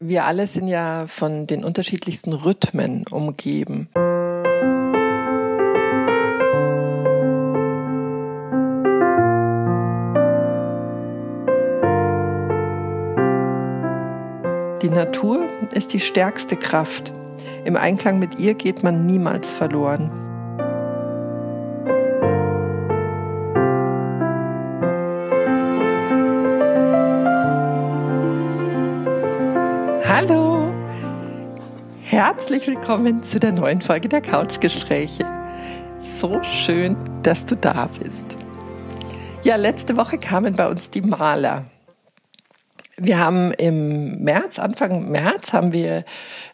Wir alle sind ja von den unterschiedlichsten Rhythmen umgeben. Die Natur ist die stärkste Kraft. Im Einklang mit ihr geht man niemals verloren. Hallo! Herzlich willkommen zu der neuen Folge der Couchgespräche. So schön, dass du da bist. Ja, letzte Woche kamen bei uns die Maler. Wir haben im März, Anfang März, haben wir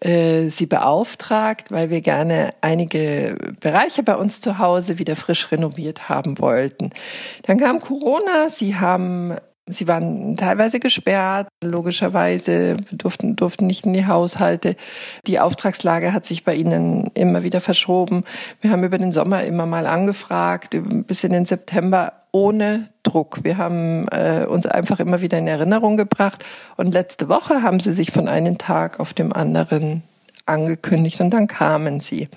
äh, sie beauftragt, weil wir gerne einige Bereiche bei uns zu Hause wieder frisch renoviert haben wollten. Dann kam Corona, sie haben Sie waren teilweise gesperrt, logischerweise durften, durften nicht in die Haushalte. Die Auftragslage hat sich bei ihnen immer wieder verschoben. Wir haben über den Sommer immer mal angefragt, bis in den September ohne Druck. Wir haben äh, uns einfach immer wieder in Erinnerung gebracht. Und letzte Woche haben sie sich von einem Tag auf dem anderen angekündigt und dann kamen sie.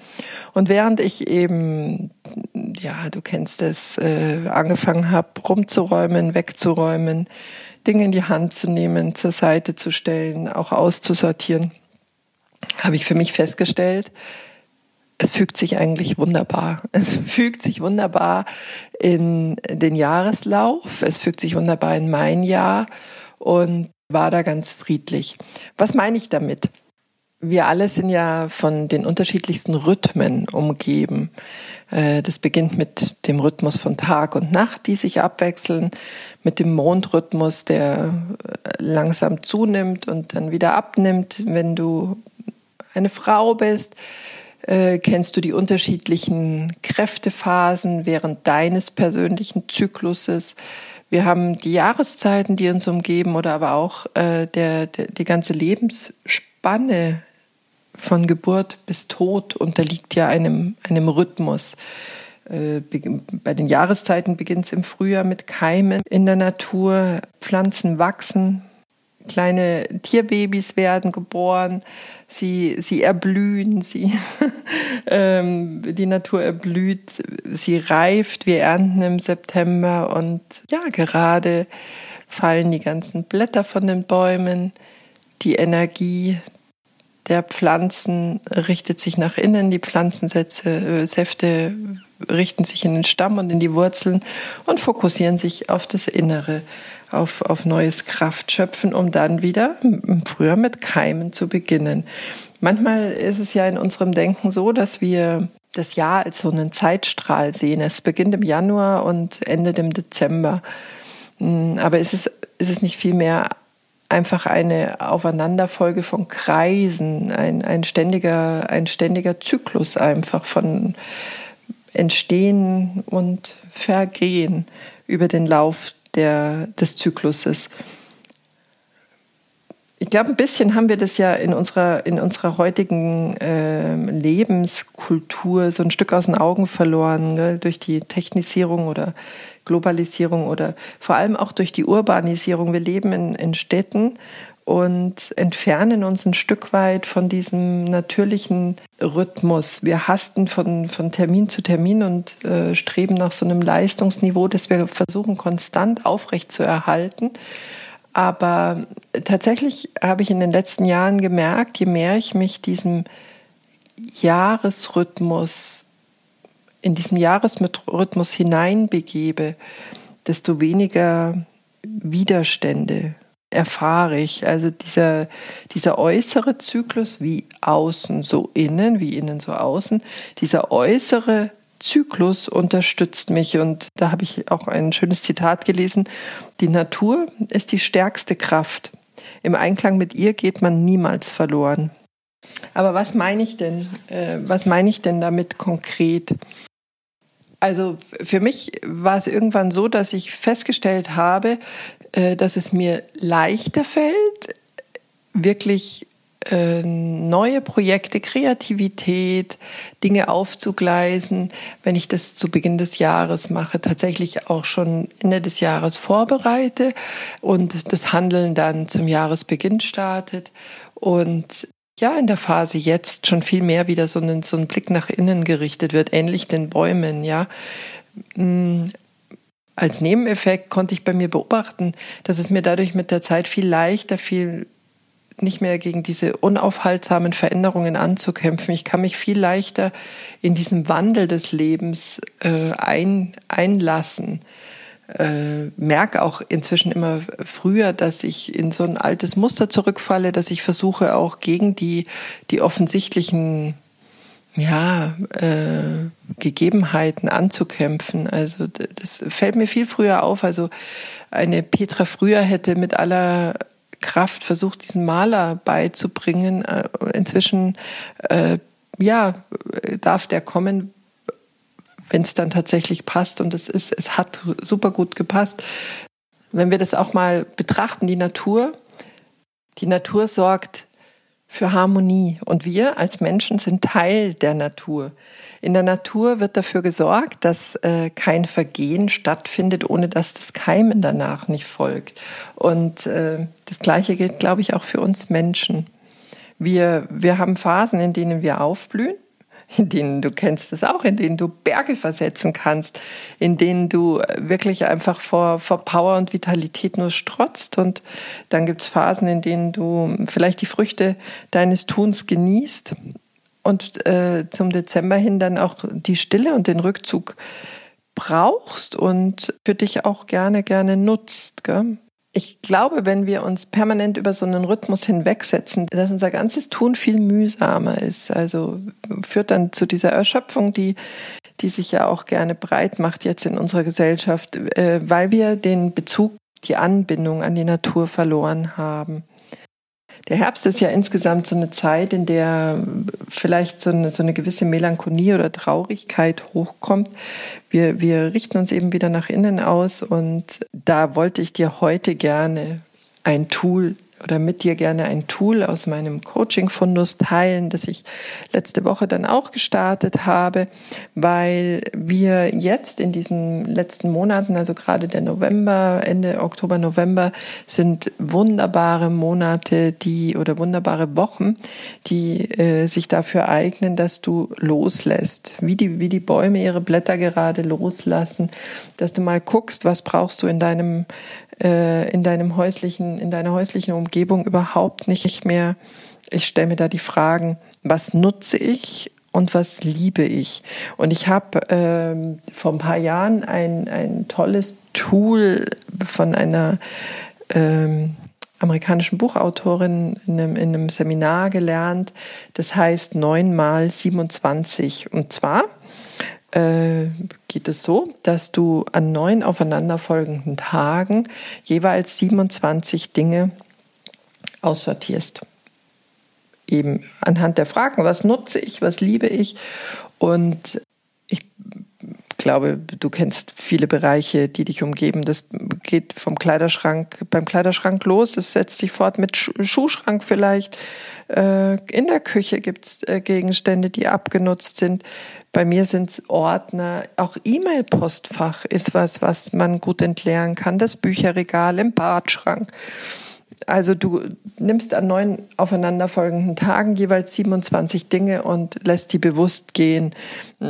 Und während ich eben, ja, du kennst es, äh, angefangen habe, rumzuräumen, wegzuräumen, Dinge in die Hand zu nehmen, zur Seite zu stellen, auch auszusortieren, habe ich für mich festgestellt, es fügt sich eigentlich wunderbar. Es fügt sich wunderbar in den Jahreslauf, es fügt sich wunderbar in mein Jahr und war da ganz friedlich. Was meine ich damit? Wir alle sind ja von den unterschiedlichsten Rhythmen umgeben. Äh, das beginnt mit dem Rhythmus von Tag und Nacht, die sich abwechseln, mit dem Mondrhythmus, der äh, langsam zunimmt und dann wieder abnimmt. Wenn du eine Frau bist, äh, kennst du die unterschiedlichen Kräftephasen während deines persönlichen Zykluses. Wir haben die Jahreszeiten, die uns umgeben, oder aber auch der, der, die ganze Lebensspanne von Geburt bis Tod unterliegt ja einem, einem Rhythmus. Äh, bei den Jahreszeiten beginnt es im Frühjahr mit Keimen in der Natur, Pflanzen wachsen, kleine Tierbabys werden geboren, sie, sie erblühen, sie, ähm, die Natur erblüht, sie reift, wir ernten im September und ja, gerade fallen die ganzen Blätter von den Bäumen, die Energie der Pflanzen richtet sich nach innen, die Pflanzensätze, äh, Säfte richten sich in den Stamm und in die Wurzeln und fokussieren sich auf das Innere, auf, auf neues Kraftschöpfen, um dann wieder früher mit Keimen zu beginnen. Manchmal ist es ja in unserem Denken so, dass wir das Jahr als so einen Zeitstrahl sehen. Es beginnt im Januar und endet im Dezember. Hm, aber ist es, ist es nicht viel mehr einfach eine Aufeinanderfolge von Kreisen, ein, ein, ständiger, ein ständiger Zyklus einfach von Entstehen und Vergehen über den Lauf der, des Zykluses. Ich glaube, ein bisschen haben wir das ja in unserer, in unserer heutigen äh, Lebenskultur so ein Stück aus den Augen verloren, gell? durch die Technisierung oder Globalisierung oder vor allem auch durch die Urbanisierung. Wir leben in, in Städten und entfernen uns ein Stück weit von diesem natürlichen Rhythmus. Wir hasten von, von Termin zu Termin und äh, streben nach so einem Leistungsniveau, das wir versuchen konstant aufrecht zu erhalten. Aber tatsächlich habe ich in den letzten Jahren gemerkt, je mehr ich mich diesem Jahresrhythmus, in diesem Jahresrhythmus hineinbegebe, desto weniger Widerstände erfahre ich. Also dieser, dieser äußere Zyklus, wie außen so innen, wie innen so außen, dieser äußere Zyklus unterstützt mich. Und da habe ich auch ein schönes Zitat gelesen. Die Natur ist die stärkste Kraft. Im Einklang mit ihr geht man niemals verloren. Aber was meine ich denn? Äh, was meine ich denn damit konkret? Also für mich war es irgendwann so, dass ich festgestellt habe, äh, dass es mir leichter fällt, wirklich äh, neue Projekte, Kreativität, Dinge aufzugleisen, wenn ich das zu Beginn des Jahres mache, tatsächlich auch schon Ende des Jahres vorbereite und das Handeln dann zum Jahresbeginn startet und ja, in der Phase jetzt schon viel mehr wieder so ein, so ein Blick nach innen gerichtet wird, ähnlich den Bäumen, ja. Mm, als Nebeneffekt konnte ich bei mir beobachten, dass es mir dadurch mit der Zeit viel leichter, viel nicht mehr gegen diese unaufhaltsamen Veränderungen anzukämpfen. Ich kann mich viel leichter in diesen Wandel des Lebens äh, ein, einlassen. Äh, merke auch inzwischen immer früher, dass ich in so ein altes Muster zurückfalle, dass ich versuche auch gegen die, die offensichtlichen ja, äh, Gegebenheiten anzukämpfen. Also das fällt mir viel früher auf. Also eine Petra früher hätte mit aller Kraft versucht, diesen Maler beizubringen. Äh, inzwischen, äh, ja, darf der kommen, wenn es dann tatsächlich passt. Und es ist, es hat super gut gepasst. Wenn wir das auch mal betrachten, die Natur, die Natur sorgt für Harmonie und wir als Menschen sind Teil der Natur. In der Natur wird dafür gesorgt, dass äh, kein Vergehen stattfindet, ohne dass das Keimen danach nicht folgt. Und äh, das Gleiche gilt, glaube ich, auch für uns Menschen. Wir, wir haben Phasen, in denen wir aufblühen in denen du kennst es auch, in denen du Berge versetzen kannst, in denen du wirklich einfach vor, vor Power und Vitalität nur strotzt. Und dann gibt's Phasen, in denen du vielleicht die Früchte deines Tuns genießt und äh, zum Dezember hin dann auch die Stille und den Rückzug brauchst und für dich auch gerne, gerne nutzt. Gell? Ich glaube, wenn wir uns permanent über so einen Rhythmus hinwegsetzen, dass unser ganzes Tun viel mühsamer ist. Also führt dann zu dieser Erschöpfung, die, die sich ja auch gerne breit macht jetzt in unserer Gesellschaft, äh, weil wir den Bezug, die Anbindung an die Natur verloren haben. Der Herbst ist ja insgesamt so eine Zeit, in der vielleicht so eine, so eine gewisse Melancholie oder Traurigkeit hochkommt. Wir, wir richten uns eben wieder nach innen aus und da wollte ich dir heute gerne ein Tool oder mit dir gerne ein Tool aus meinem Coaching-Fundus teilen, das ich letzte Woche dann auch gestartet habe, weil wir jetzt in diesen letzten Monaten, also gerade der November, Ende Oktober, November, sind wunderbare Monate, die oder wunderbare Wochen, die äh, sich dafür eignen, dass du loslässt, wie die, wie die Bäume ihre Blätter gerade loslassen, dass du mal guckst, was brauchst du in deinem äh, in deinem häuslichen, in deiner häuslichen Umgebung überhaupt nicht mehr. Ich stelle mir da die Fragen, was nutze ich und was liebe ich? Und ich habe ähm, vor ein paar Jahren ein, ein tolles Tool von einer ähm, amerikanischen Buchautorin in einem, in einem Seminar gelernt. Das heißt 9 mal 27. Und zwar äh, geht es so, dass du an neun aufeinanderfolgenden Tagen jeweils 27 Dinge aussortierst. Eben anhand der Fragen, was nutze ich, was liebe ich. Und ich glaube, du kennst viele Bereiche, die dich umgeben. Das geht vom Kleiderschrank, beim Kleiderschrank los. Es setzt sich fort mit Schuhschrank vielleicht. Äh, in der Küche gibt es äh, Gegenstände, die abgenutzt sind. Bei mir sind es Ordner, auch E-Mail-Postfach ist was, was man gut entleeren kann, das Bücherregal im Badschrank. Also du nimmst an neun aufeinanderfolgenden Tagen jeweils 27 Dinge und lässt die bewusst gehen.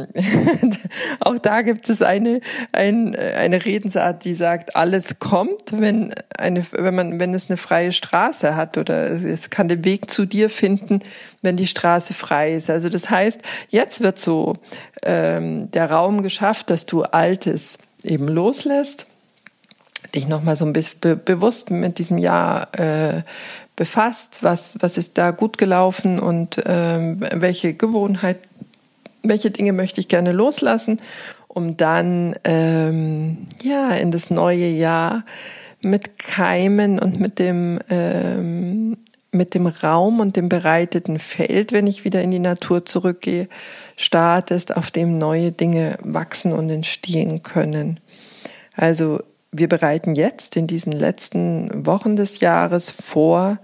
Auch da gibt es eine, ein, eine Redensart, die sagt, alles kommt, wenn, eine, wenn, man, wenn es eine freie Straße hat oder es kann den Weg zu dir finden, wenn die Straße frei ist. Also das heißt, jetzt wird so ähm, der Raum geschafft, dass du Altes eben loslässt dich nochmal so ein bisschen be bewusst mit diesem Jahr äh, befasst, was, was ist da gut gelaufen und ähm, welche Gewohnheit, welche Dinge möchte ich gerne loslassen, um dann ähm, ja in das neue Jahr mit Keimen und mit dem ähm, mit dem Raum und dem bereiteten Feld, wenn ich wieder in die Natur zurückgehe, startest, auf dem neue Dinge wachsen und entstehen können. Also wir bereiten jetzt in diesen letzten Wochen des Jahres vor,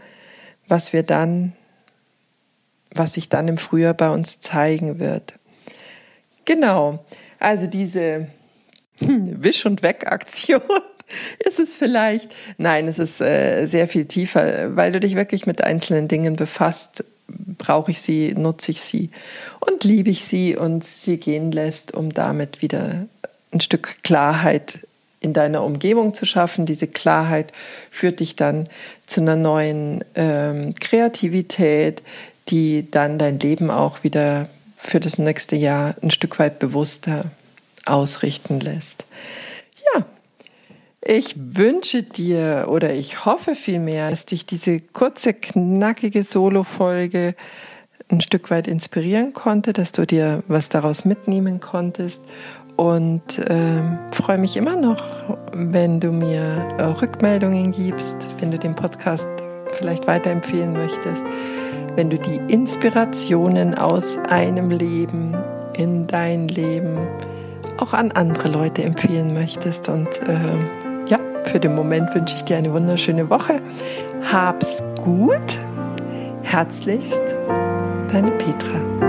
was wir dann, was sich dann im Frühjahr bei uns zeigen wird. Genau. Also diese Wisch- und Weg-Aktion ist es vielleicht? Nein, es ist äh, sehr viel tiefer, weil du dich wirklich mit einzelnen Dingen befasst. Brauche ich sie, nutze ich sie und liebe ich sie und sie gehen lässt, um damit wieder ein Stück Klarheit in deiner Umgebung zu schaffen. Diese Klarheit führt dich dann zu einer neuen ähm, Kreativität, die dann dein Leben auch wieder für das nächste Jahr ein Stück weit bewusster ausrichten lässt. Ja, ich wünsche dir oder ich hoffe vielmehr, dass dich diese kurze, knackige Solo-Folge ein Stück weit inspirieren konnte, dass du dir was daraus mitnehmen konntest und äh, freue mich immer noch, wenn du mir äh, Rückmeldungen gibst, wenn du den Podcast vielleicht weiterempfehlen möchtest, wenn du die Inspirationen aus einem Leben in dein Leben auch an andere Leute empfehlen möchtest. Und äh, ja, für den Moment wünsche ich dir eine wunderschöne Woche. Hab's gut. Herzlichst, deine Petra.